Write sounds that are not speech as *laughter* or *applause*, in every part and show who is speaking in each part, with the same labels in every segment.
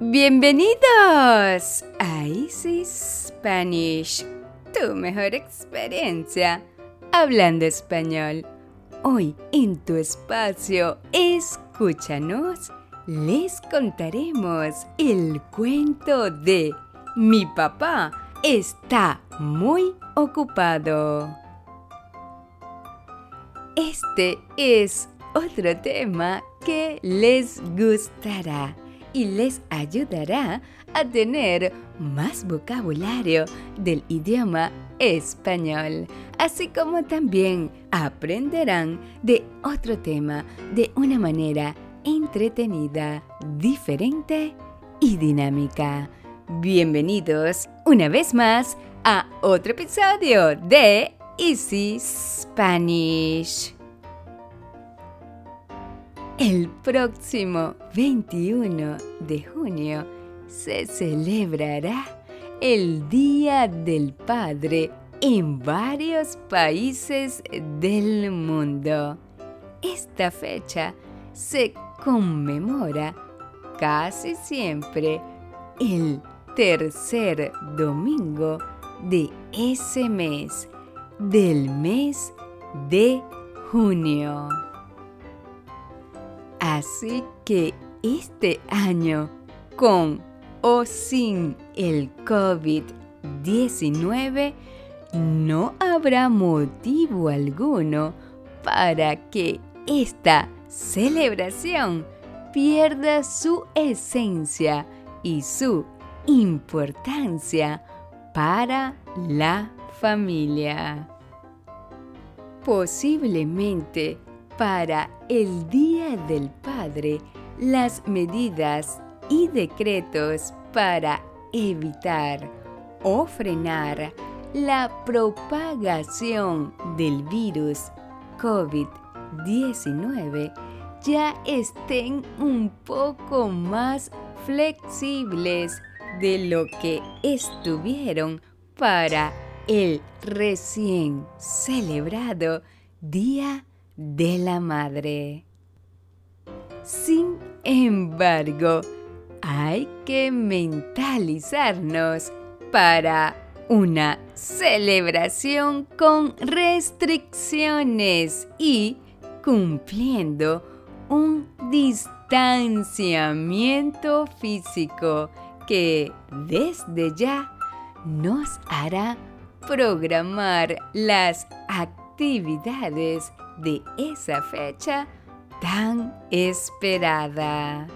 Speaker 1: Bienvenidos a Easy Spanish, tu mejor experiencia hablando español. Hoy en tu espacio, escúchanos, les contaremos el cuento de Mi papá está muy ocupado. Este es otro tema que les gustará y les ayudará a tener más vocabulario del idioma español, así como también aprenderán de otro tema de una manera entretenida, diferente y dinámica. Bienvenidos una vez más a otro episodio de Easy Spanish. El próximo 21 de junio se celebrará el Día del Padre en varios países del mundo. Esta fecha se conmemora casi siempre el tercer domingo de ese mes, del mes de junio. Así que este año, con o sin el COVID-19, no habrá motivo alguno para que esta celebración pierda su esencia y su importancia para la familia. Posiblemente para el Día del Padre, las medidas y decretos para evitar o frenar la propagación del virus COVID-19 ya estén un poco más flexibles de lo que estuvieron para el recién celebrado Día de la Madre. Sin embargo, hay que mentalizarnos para una celebración con restricciones y cumpliendo un distanciamiento físico que desde ya nos hará programar las actividades de esa fecha tan esperada.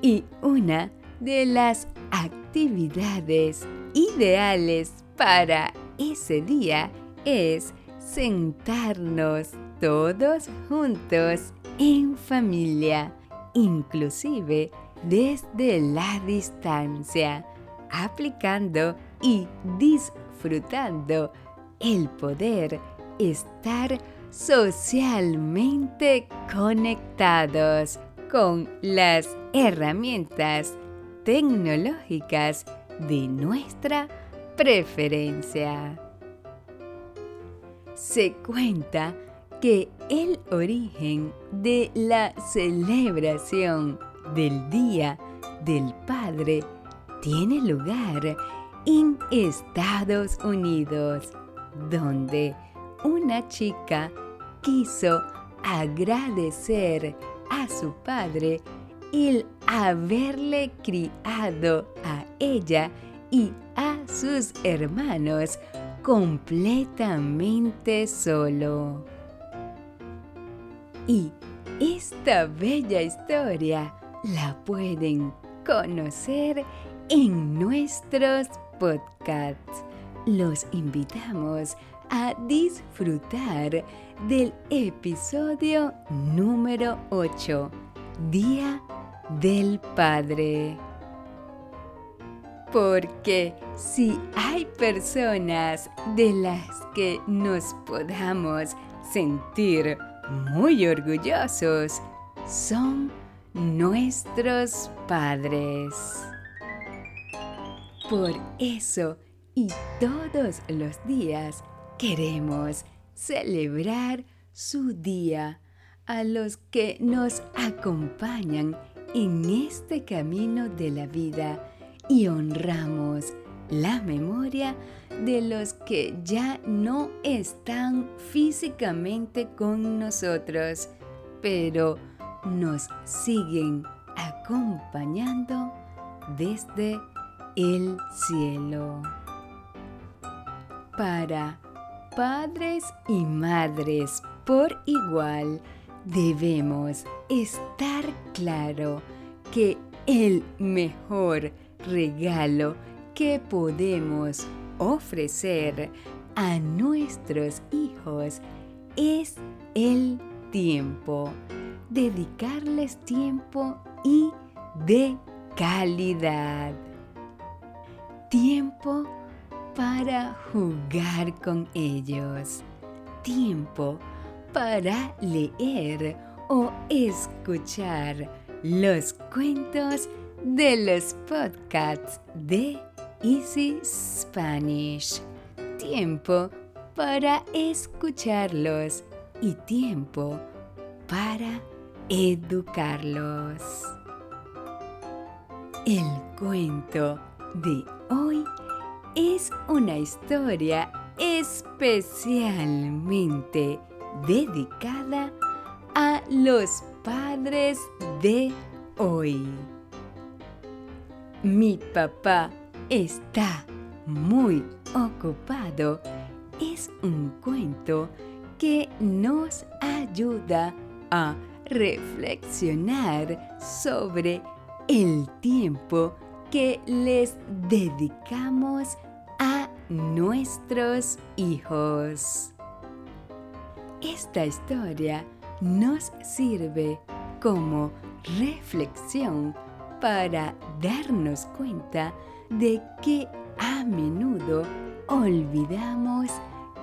Speaker 1: Y una de las actividades ideales para ese día es sentarnos todos juntos en familia, inclusive desde la distancia, aplicando y disfrutando el poder estar socialmente conectados con las herramientas tecnológicas de nuestra preferencia. Se cuenta que el origen de la celebración del Día del Padre tiene lugar en Estados Unidos, donde una chica quiso agradecer a su padre el haberle criado a ella y a sus hermanos completamente solo. Y esta bella historia la pueden conocer en nuestros podcasts. Los invitamos a disfrutar del episodio número 8, Día del Padre. Porque si hay personas de las que nos podamos sentir muy orgullosos, son nuestros padres. Por eso y todos los días queremos celebrar su día a los que nos acompañan en este camino de la vida y honramos la memoria de los que ya no están físicamente con nosotros, pero nos siguen acompañando desde el cielo. Para padres y madres por igual, debemos estar claro que el mejor regalo que podemos ofrecer a nuestros hijos es el tiempo. Dedicarles tiempo y de calidad. Tiempo para jugar con ellos. Tiempo para leer o escuchar los cuentos de los podcasts de Easy Spanish. Tiempo para escucharlos y tiempo para educarlos. El cuento de hoy es una historia especialmente dedicada a los padres de hoy. Mi papá está muy ocupado es un cuento que nos ayuda a reflexionar sobre el tiempo que les dedicamos a nuestros hijos. Esta historia nos sirve como reflexión para darnos cuenta de que a menudo olvidamos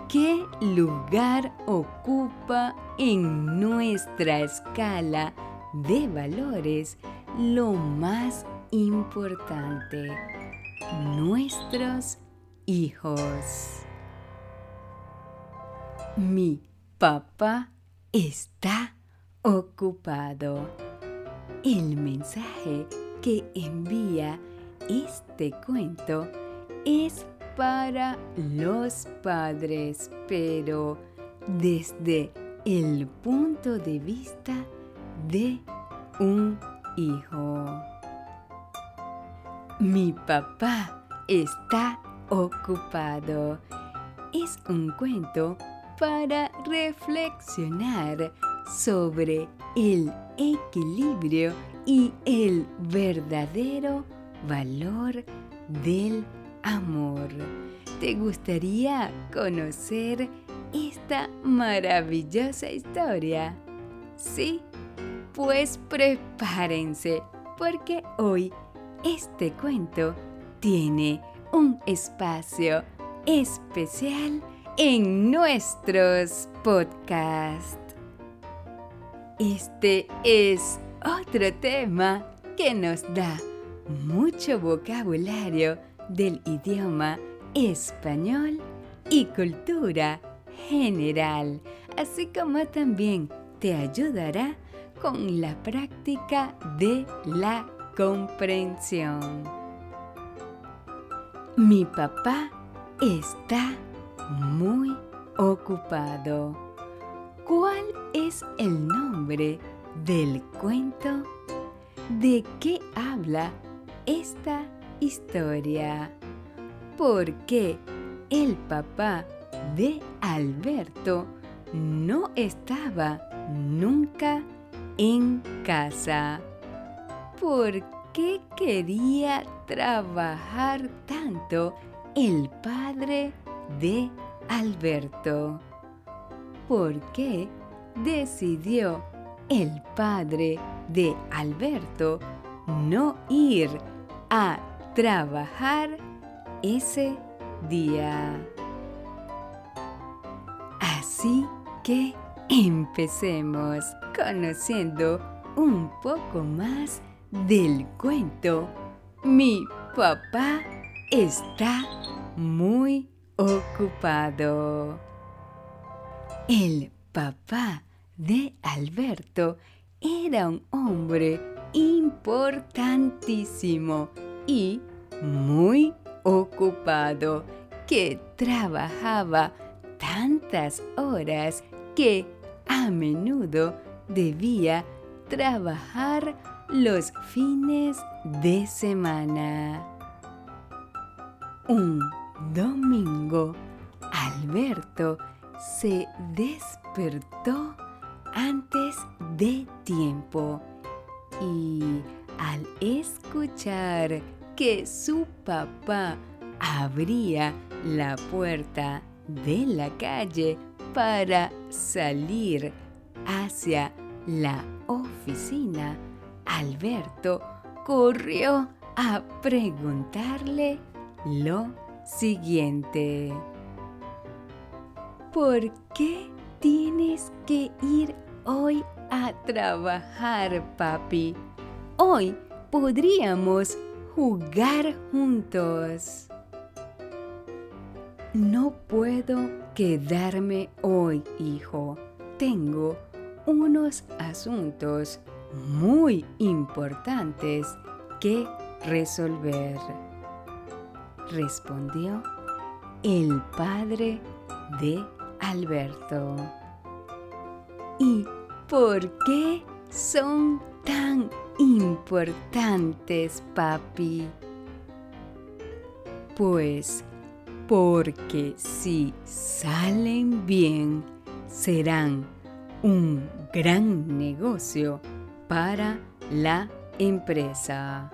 Speaker 1: qué lugar ocupa en nuestra escala de valores lo más importante, nuestros hijos. Mi papá está ocupado. El mensaje que envía este cuento es para los padres, pero desde el punto de vista de un hijo. Mi papá está ocupado. Es un cuento para reflexionar sobre el equilibrio y el verdadero valor del amor. ¿Te gustaría conocer esta maravillosa historia? ¿Sí? Pues prepárense, porque hoy este cuento tiene un espacio especial en nuestros podcasts. Este es otro tema que nos da mucho vocabulario del idioma español y cultura general, así como también te ayudará con la práctica de la comprensión. Mi papá está muy ocupado. ¿Cuál es el nombre del cuento? ¿De qué habla esta historia? ¿Por qué el papá de Alberto no estaba nunca en casa? ¿Por qué quería trabajar tanto el padre de Alberto? ¿Por qué decidió el padre de Alberto no ir a trabajar ese día. Así que empecemos conociendo un poco más del cuento. Mi papá está muy ocupado. El papá de Alberto era un hombre importantísimo y muy ocupado que trabajaba tantas horas que a menudo debía trabajar los fines de semana. Un domingo, Alberto se despertó antes de tiempo y al escuchar que su papá abría la puerta de la calle para salir hacia la oficina, Alberto corrió a preguntarle lo siguiente. ¿Por qué tienes que ir hoy a trabajar, papi? Hoy podríamos jugar juntos. No puedo quedarme hoy, hijo. Tengo unos asuntos muy importantes que resolver, respondió el padre de Alberto. ¿Y por qué son tan importantes, papi? Pues porque si salen bien, serán un gran negocio para la empresa.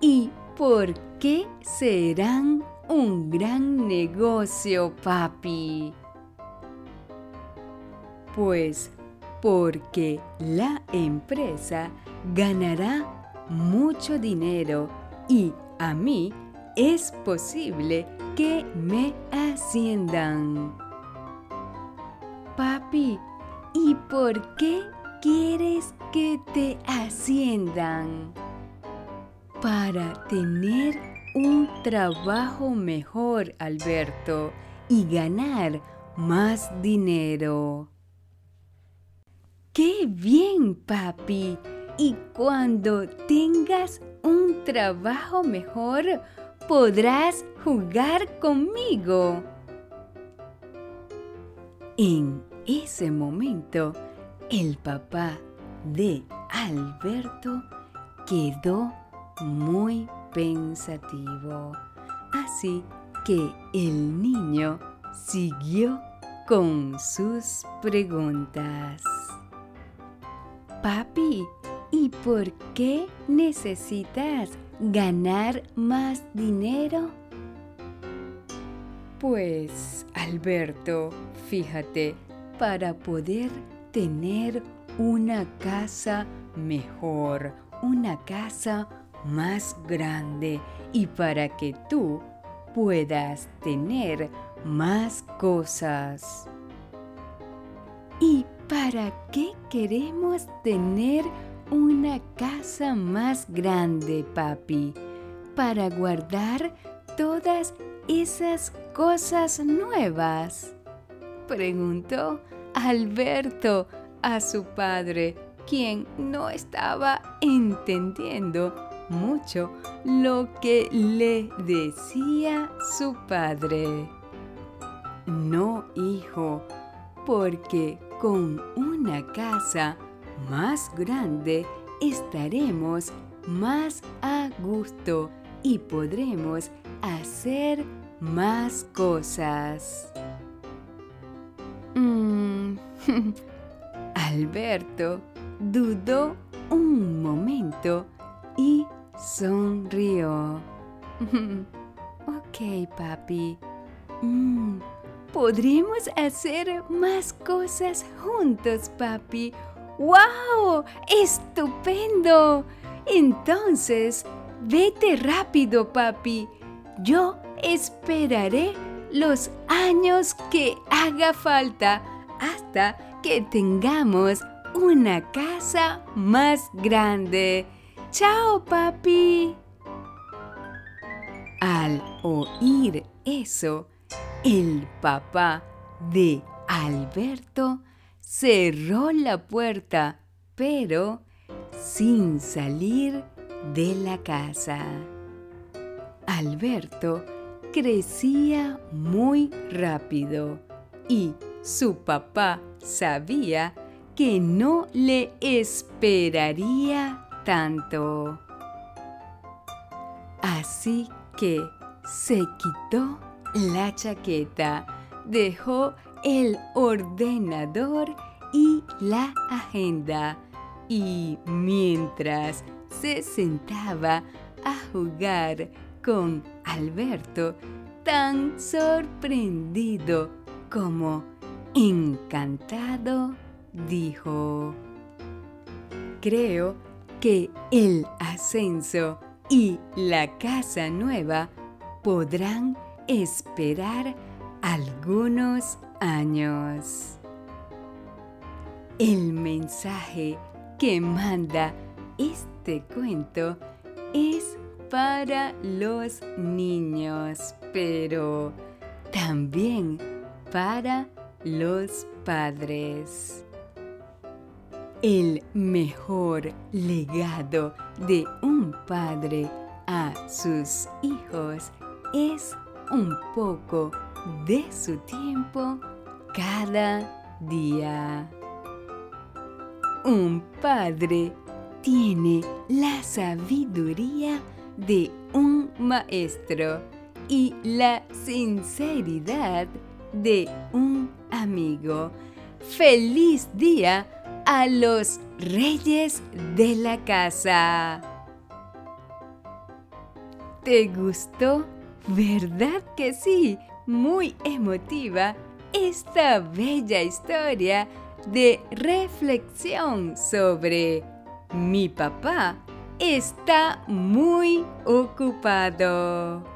Speaker 1: ¿Y por qué serán un gran negocio, papi? Pues porque la empresa ganará mucho dinero y a mí es posible que me asciendan. Papi, ¿y por qué quieres que te asciendan? Para tener un trabajo mejor, Alberto, y ganar más dinero. ¡Qué bien, papi! Y cuando tengas un trabajo mejor, podrás jugar conmigo. En ese momento, el papá de Alberto quedó muy pensativo. Así que el niño siguió con sus preguntas. Papi, ¿y por qué necesitas ganar más dinero? Pues, Alberto, fíjate, para poder tener una casa mejor, una casa más grande y para que tú puedas tener más cosas. ¿Y para qué queremos tener una casa más grande, papi? Para guardar todas esas cosas nuevas? Preguntó Alberto a su padre, quien no estaba entendiendo mucho lo que le decía su padre. No, hijo, porque con una casa más grande estaremos más a gusto y podremos hacer más cosas. *laughs* Alberto dudó un momento y sonrió. *laughs* ok, papi. Mm, podremos hacer más cosas juntos, papi. ¡Wow! ¡Estupendo! Entonces, vete rápido, papi. Yo esperaré los años que haga falta hasta que tengamos una casa más grande. ¡Chao, papi! Al oír eso, el papá de Alberto cerró la puerta, pero sin salir de la casa. Alberto crecía muy rápido y su papá sabía que no le esperaría tanto. Así que se quitó la chaqueta, dejó el ordenador y la agenda y mientras se sentaba a jugar con Alberto, tan sorprendido como encantado, dijo, creo que el ascenso y la casa nueva podrán esperar algunos años. El mensaje que manda este cuento es para los niños, pero también para los padres. El mejor legado de un padre a sus hijos es un poco de su tiempo cada día. Un padre tiene la sabiduría de un maestro y la sinceridad de un amigo. ¡Feliz día a los reyes de la casa! ¿Te gustó? ¿Verdad que sí? Muy emotiva esta bella historia de reflexión sobre mi papá está muy ocupado.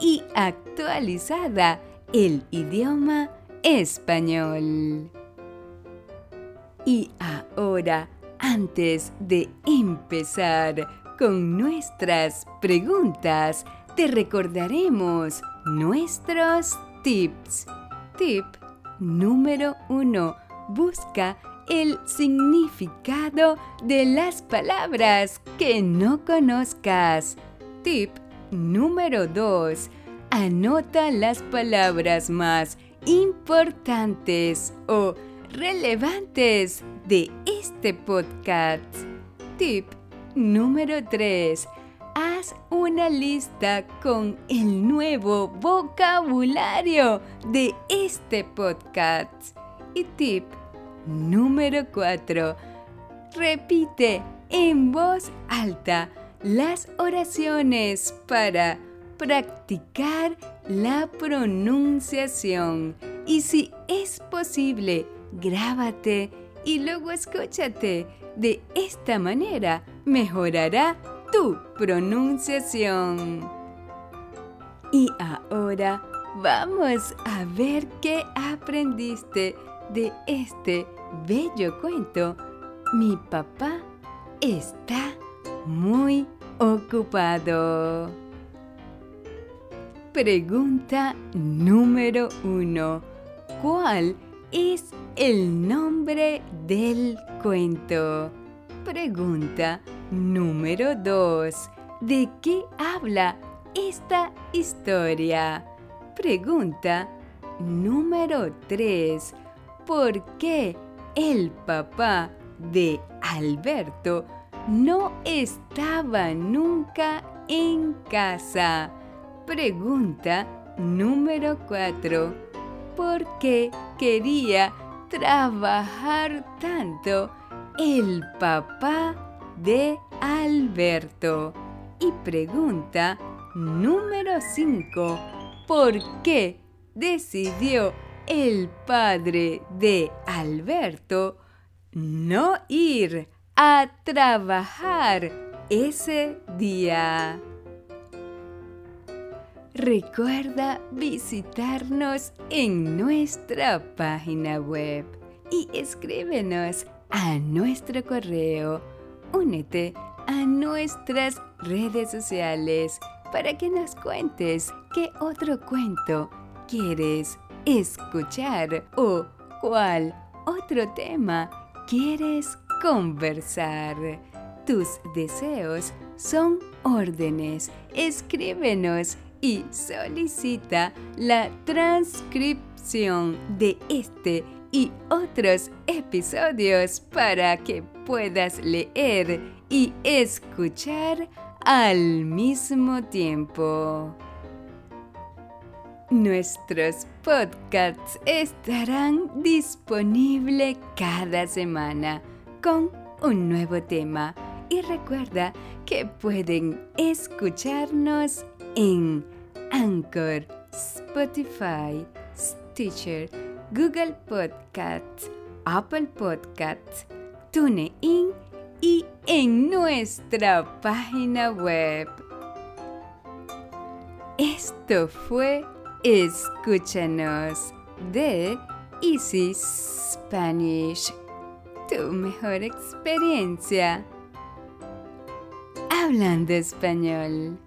Speaker 1: y actualizada el idioma español. Y ahora, antes de empezar con nuestras preguntas, te recordaremos nuestros tips. Tip número uno. Busca el significado de las palabras que no conozcas. Tip número 2. Anota las palabras más importantes o relevantes de este podcast. Tip número 3. Haz una lista con el nuevo vocabulario de este podcast. Y tip Número 4. Repite en voz alta las oraciones para practicar la pronunciación. Y si es posible, grábate y luego escúchate. De esta manera mejorará tu pronunciación. Y ahora vamos a ver qué aprendiste de este bello cuento, mi papá está muy ocupado. Pregunta número uno. ¿Cuál es el nombre del cuento? Pregunta número dos. ¿De qué habla esta historia? Pregunta número tres. ¿Por qué el papá de Alberto no estaba nunca en casa. Pregunta número 4. ¿Por qué quería trabajar tanto el papá de Alberto? Y pregunta número 5. ¿Por qué decidió el padre de Alberto no ir a trabajar ese día. Recuerda visitarnos en nuestra página web y escríbenos a nuestro correo. Únete a nuestras redes sociales para que nos cuentes qué otro cuento quieres escuchar o cuál otro tema quieres conversar. Tus deseos son órdenes. Escríbenos y solicita la transcripción de este y otros episodios para que puedas leer y escuchar al mismo tiempo. Nuestros podcasts estarán disponibles cada semana con un nuevo tema y recuerda que pueden escucharnos en Anchor, Spotify, Stitcher, Google Podcasts, Apple Podcasts, TuneIn y en nuestra página web. Esto fue Escúchanos de Easy Spanish, tu mejor experiencia hablando español.